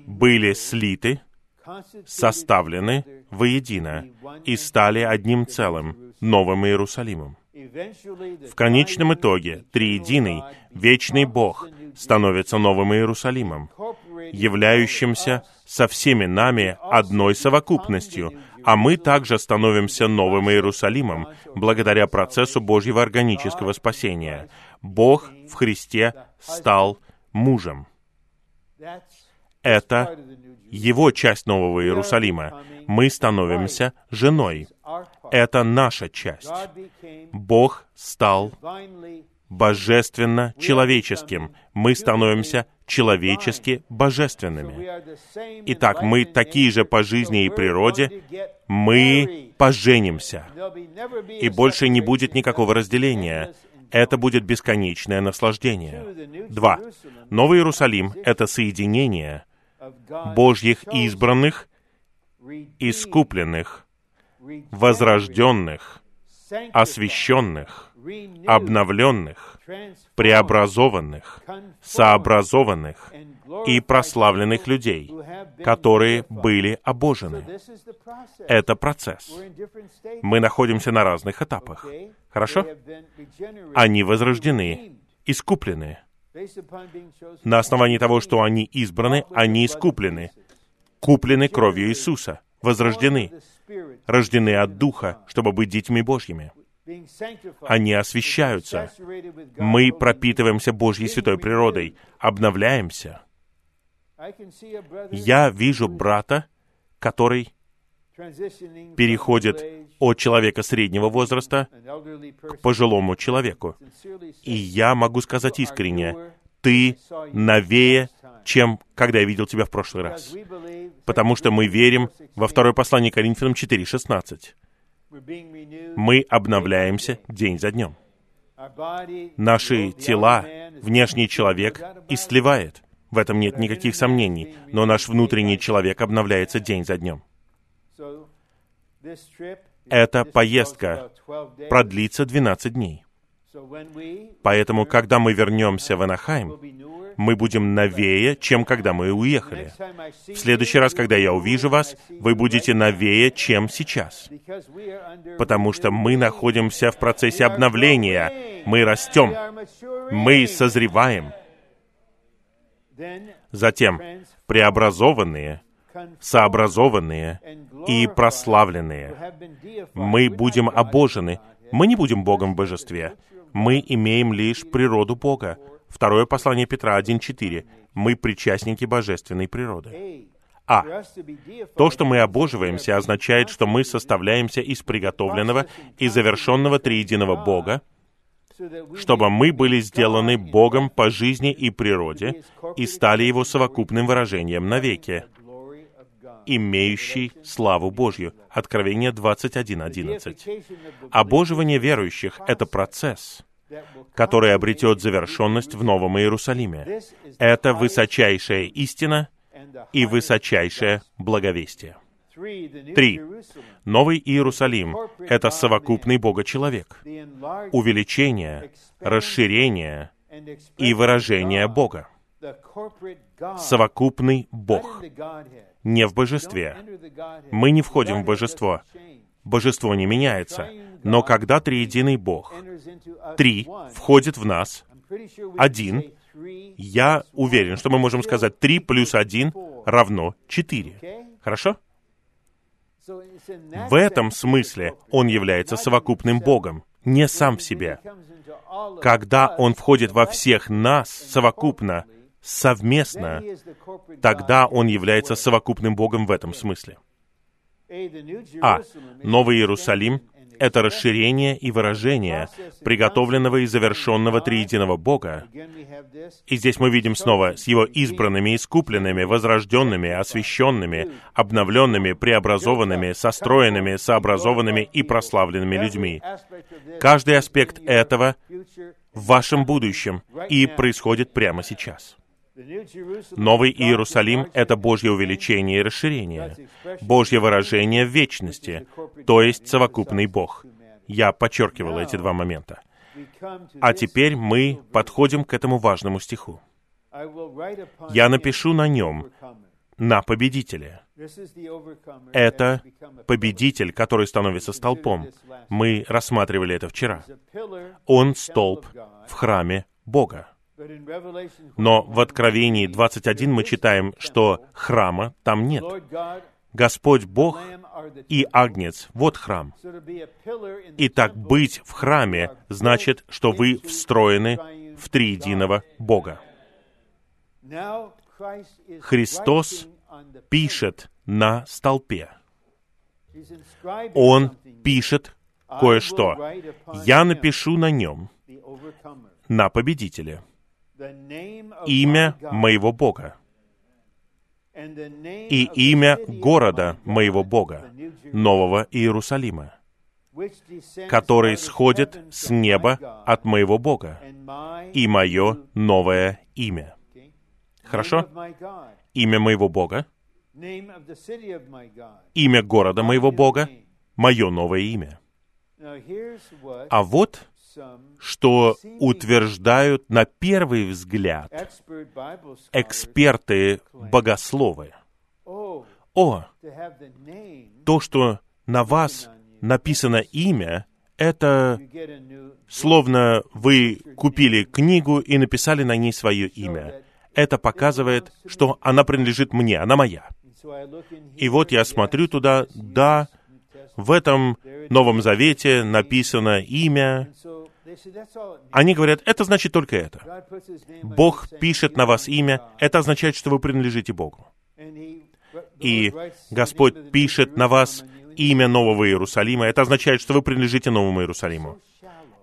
были слиты, составлены воедино и стали одним целым, новым Иерусалимом. В конечном итоге триединый, вечный Бог становится новым Иерусалимом, являющимся со всеми нами одной совокупностью, а мы также становимся новым Иерусалимом благодаря процессу Божьего органического спасения. Бог в Христе стал мужем. Это его часть Нового Иерусалима. Мы становимся женой. Это наша часть. Бог стал божественно человеческим. Мы становимся человечески божественными. Итак, мы такие же по жизни и природе, мы поженимся. И больше не будет никакого разделения. Это будет бесконечное наслаждение. Два. Новый Иерусалим — это соединение Божьих избранных, искупленных, возрожденных, освященных, обновленных, преобразованных, сообразованных и прославленных людей, которые были обожены. Это процесс. Мы находимся на разных этапах. Хорошо? Они возрождены, искуплены. На основании того, что они избраны, они искуплены. Куплены кровью Иисуса, возрождены, рождены от Духа, чтобы быть детьми Божьими. Они освещаются. Мы пропитываемся Божьей святой природой, обновляемся. Я вижу брата, который переходит от человека среднего возраста к пожилому человеку. И я могу сказать искренне, ты новее, чем когда я видел тебя в прошлый раз. Потому что мы верим во второе послание Коринфянам 4.16 мы обновляемся день за днем. Наши тела, внешний человек истлевает. В этом нет никаких сомнений. Но наш внутренний человек обновляется день за днем. Эта поездка продлится 12 дней. Поэтому, когда мы вернемся в Анахайм, мы будем новее, чем когда мы уехали. В следующий раз, когда я увижу вас, вы будете новее, чем сейчас. Потому что мы находимся в процессе обновления. Мы растем. Мы созреваем. Затем преобразованные, сообразованные и прославленные. Мы будем обожены. Мы не будем Богом в божестве. Мы имеем лишь природу Бога. Второе послание Петра 1.4. Мы причастники божественной природы. А. То, что мы обоживаемся, означает, что мы составляемся из приготовленного и завершенного триединого Бога, чтобы мы были сделаны Богом по жизни и природе и стали Его совокупным выражением навеки, имеющий славу Божью. Откровение 21.11. Обоживание верующих — это процесс — который обретет завершенность в Новом Иерусалиме. Это высочайшая истина и высочайшее благовестие. Три. Новый Иерусалим — это совокупный Бога-человек, увеличение, расширение и выражение Бога. Совокупный Бог. Не в божестве. Мы не входим в божество. Божество не меняется. Но когда триединый Бог, три, входит в нас, один, я уверен, что мы можем сказать три плюс один равно четыре. Хорошо? В этом смысле Он является совокупным Богом, не сам в себе. Когда Он входит во всех нас совокупно, совместно, тогда Он является совокупным Богом в этом смысле. А. Новый Иерусалим — это расширение и выражение приготовленного и завершенного триединого Бога. И здесь мы видим снова с Его избранными, искупленными, возрожденными, освященными, обновленными, преобразованными, состроенными, сообразованными и прославленными людьми. Каждый аспект этого в вашем будущем и происходит прямо сейчас. Новый Иерусалим — это Божье увеличение и расширение, Божье выражение в вечности, то есть совокупный Бог. Я подчеркивал эти два момента. А теперь мы подходим к этому важному стиху. Я напишу на нем на победителя. Это победитель, который становится столпом. Мы рассматривали это вчера. Он столб в храме Бога. Но в Откровении 21 мы читаем, что храма там нет. Господь Бог и Агнец — вот храм. Итак, быть в храме значит, что вы встроены в триединого Бога. Христос пишет на столпе. Он пишет кое-что. Я напишу на нем, на победителе, имя моего Бога. и имя города моего Бога, Нового Иерусалима, который сходит с неба от моего Бога, и мое новое имя. Хорошо? Имя моего Бога, имя города моего Бога, мое новое имя. А вот что утверждают на первый взгляд эксперты богословы. О, то, что на вас написано имя, это словно вы купили книгу и написали на ней свое имя. Это показывает, что она принадлежит мне, она моя. И вот я смотрю туда, да, в этом Новом Завете написано имя. Они говорят, это значит только это. Бог пишет на вас имя, это означает, что вы принадлежите Богу. И Господь пишет на вас имя Нового Иерусалима, это означает, что вы принадлежите Новому Иерусалиму.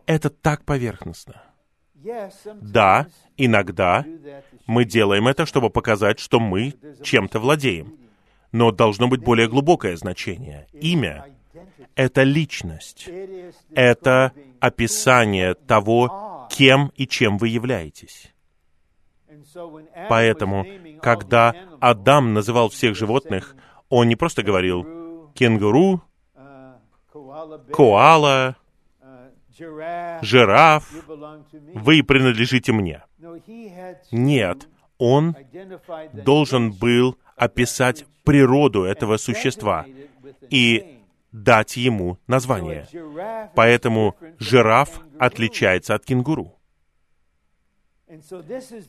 Это так поверхностно. Да, иногда мы делаем это, чтобы показать, что мы чем-то владеем. Но должно быть более глубокое значение. Имя это личность. Это описание того, кем и чем вы являетесь. Поэтому, когда Адам называл всех животных, он не просто говорил кенгуру, коала, жираф, вы принадлежите мне. Нет, он должен был описать природу этого существа и дать ему название. Поэтому жираф отличается от кенгуру.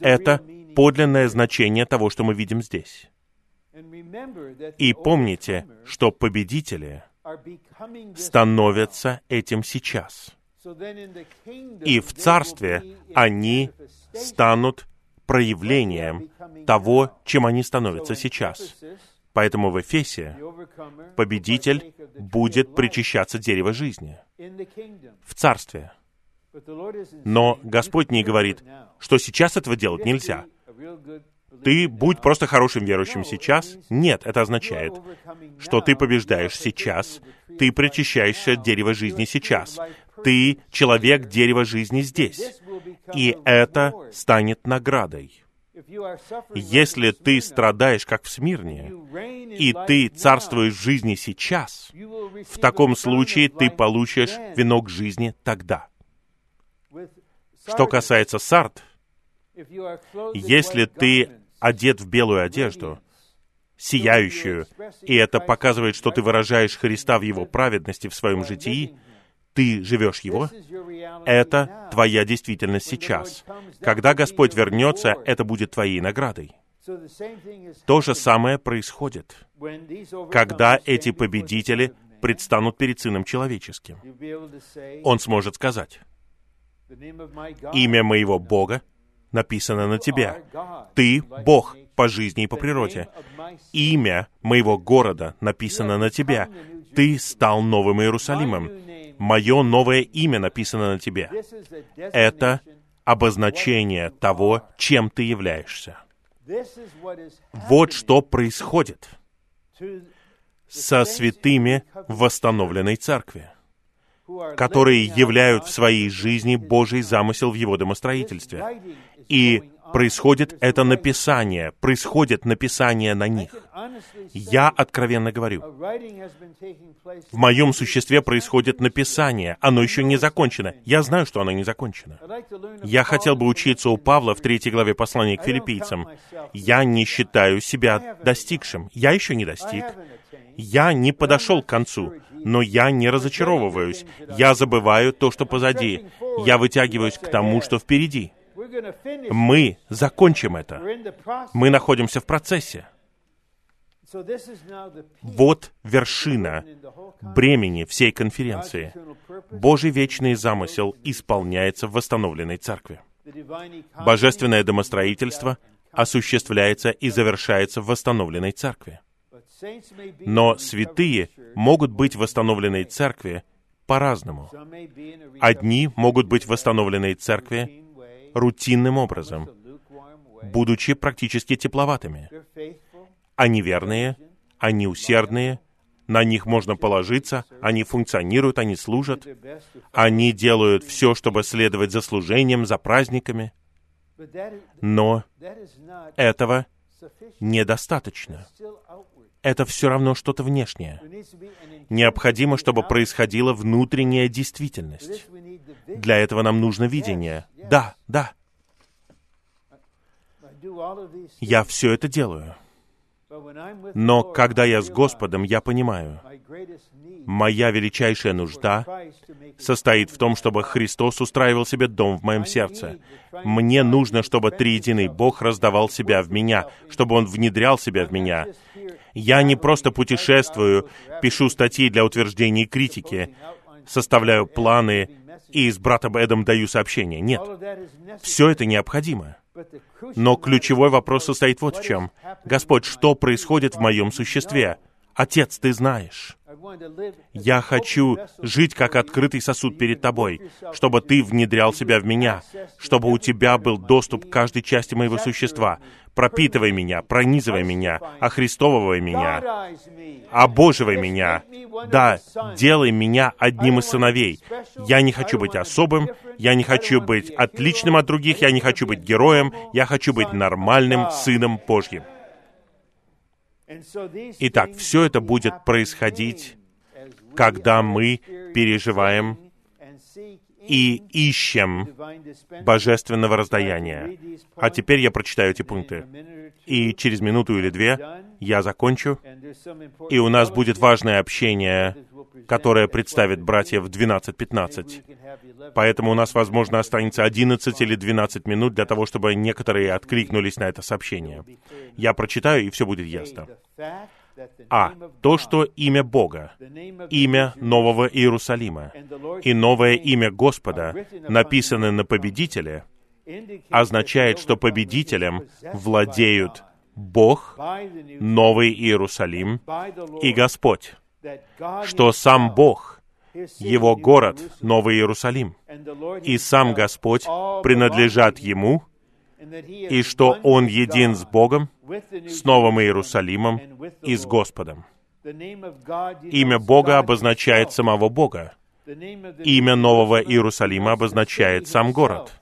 Это подлинное значение того, что мы видим здесь. И помните, что победители становятся этим сейчас. И в царстве они станут проявлением того, чем они становятся сейчас. Поэтому в Эфесе победитель будет причащаться дерева жизни в царстве. Но Господь не говорит, что сейчас этого делать нельзя. Ты будь просто хорошим верующим сейчас. Нет, это означает, что ты побеждаешь сейчас, ты причащаешься дерева жизни сейчас, ты человек дерева жизни здесь. И это станет наградой. Если ты страдаешь, как в Смирне, и ты царствуешь в жизни сейчас, в таком случае ты получишь венок жизни тогда. Что касается сард, если ты одет в белую одежду, сияющую, и это показывает, что ты выражаешь Христа в Его праведности в своем житии, ты живешь его, это твоя действительность сейчас. Когда Господь вернется, это будет твоей наградой. То же самое происходит, когда эти победители предстанут перед Сыном Человеческим. Он сможет сказать, «Имя моего Бога написано на тебя. Ты Бог по жизни и по природе. Имя моего города написано на тебя. Ты стал новым Иерусалимом мое новое имя написано на тебе. Это обозначение того, чем ты являешься. Вот что происходит со святыми в восстановленной церкви, которые являют в своей жизни Божий замысел в его домостроительстве. И происходит это написание, происходит написание на них. Я откровенно говорю, в моем существе происходит написание, оно еще не закончено. Я знаю, что оно не закончено. Я хотел бы учиться у Павла в третьей главе послания к филиппийцам. Я не считаю себя достигшим. Я еще не достиг. Я не подошел к концу, но я не разочаровываюсь. Я забываю то, что позади. Я вытягиваюсь к тому, что впереди. Мы закончим это. Мы находимся в процессе. Вот вершина бремени всей конференции. Божий вечный замысел исполняется в восстановленной церкви. Божественное домостроительство осуществляется и завершается в восстановленной церкви. Но святые могут быть в восстановленной церкви по-разному. Одни могут быть в восстановленной церкви рутинным образом, будучи практически тепловатыми. Они верные, они усердные, на них можно положиться, они функционируют, они служат, они делают все, чтобы следовать за служением, за праздниками. Но этого недостаточно. Это все равно что-то внешнее. Необходимо, чтобы происходила внутренняя действительность. Для этого нам нужно видение. Да, да. Я все это делаю. Но когда я с Господом, я понимаю, моя величайшая нужда состоит в том, чтобы Христос устраивал себе дом в моем сердце. Мне нужно, чтобы триединый Бог раздавал себя в меня, чтобы Он внедрял себя в меня. Я не просто путешествую, пишу статьи для утверждений и критики, составляю планы и с братом Эдом даю сообщения. Нет. Все это необходимо. Но ключевой вопрос состоит вот в чем. Господь, что происходит в моем существе? Отец, ты знаешь. Я хочу жить как открытый сосуд перед Тобой, чтобы Ты внедрял себя в меня, чтобы у Тебя был доступ к каждой части моего существа. Пропитывай меня, пронизывай меня, охристовывай меня, обоживай меня. Да, делай меня одним из сыновей. Я не хочу быть особым, я не хочу быть отличным от других, я не хочу быть героем, я хочу быть нормальным сыном Божьим. Итак, все это будет происходить, когда мы переживаем и ищем божественного раздаяния. А теперь я прочитаю эти пункты. И через минуту или две я закончу, и у нас будет важное общение, которое представит братьев в 12.15. Поэтому у нас, возможно, останется 11 или 12 минут для того, чтобы некоторые откликнулись на это сообщение. Я прочитаю, и все будет ясно. А. То, что имя Бога, имя Нового Иерусалима и новое имя Господа написаны на победителе, означает, что победителем владеют Бог, Новый Иерусалим и Господь, что сам Бог, Его город, Новый Иерусалим, и сам Господь принадлежат Ему, и что Он един с Богом, с Новым Иерусалимом и с Господом. Имя Бога обозначает самого Бога. Имя Нового Иерусалима обозначает сам город.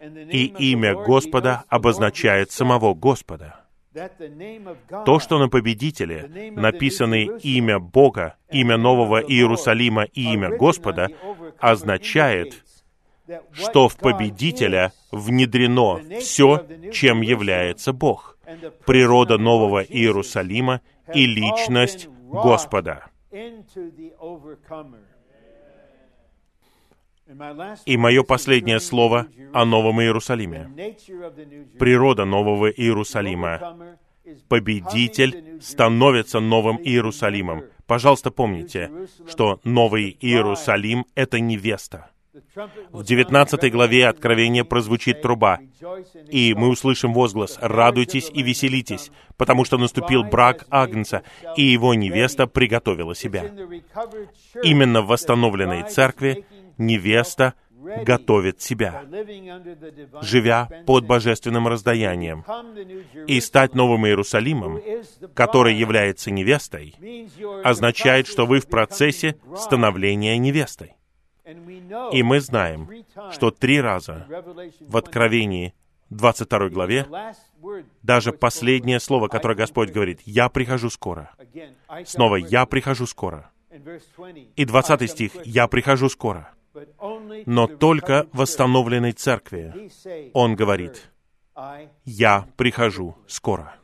И имя Господа обозначает самого Господа. То, что на победителе написаны имя Бога, имя Нового Иерусалима и имя Господа, означает, что в победителя внедрено все, чем является Бог, природа Нового Иерусалима и личность Господа. И мое последнее слово о Новом Иерусалиме. Природа Нового Иерусалима. Победитель становится Новым Иерусалимом. Пожалуйста, помните, что Новый Иерусалим — это невеста. В 19 главе Откровения прозвучит труба, и мы услышим возглас «Радуйтесь и веселитесь, потому что наступил брак Агнца, и его невеста приготовила себя». Именно в восстановленной церкви невеста готовит себя, живя под божественным раздаянием. И стать Новым Иерусалимом, который является невестой, означает, что вы в процессе становления невестой. И мы знаем, что три раза в Откровении 22 главе, даже последнее слово, которое Господь говорит, «Я прихожу скоро». Снова «Я прихожу скоро». И 20 стих «Я прихожу скоро». Но только в восстановленной церкви Он говорит, «Я прихожу скоро».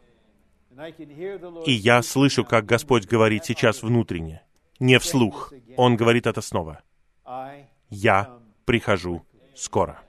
И я слышу, как Господь говорит сейчас внутренне, не вслух. Он говорит это снова. «Я прихожу скоро».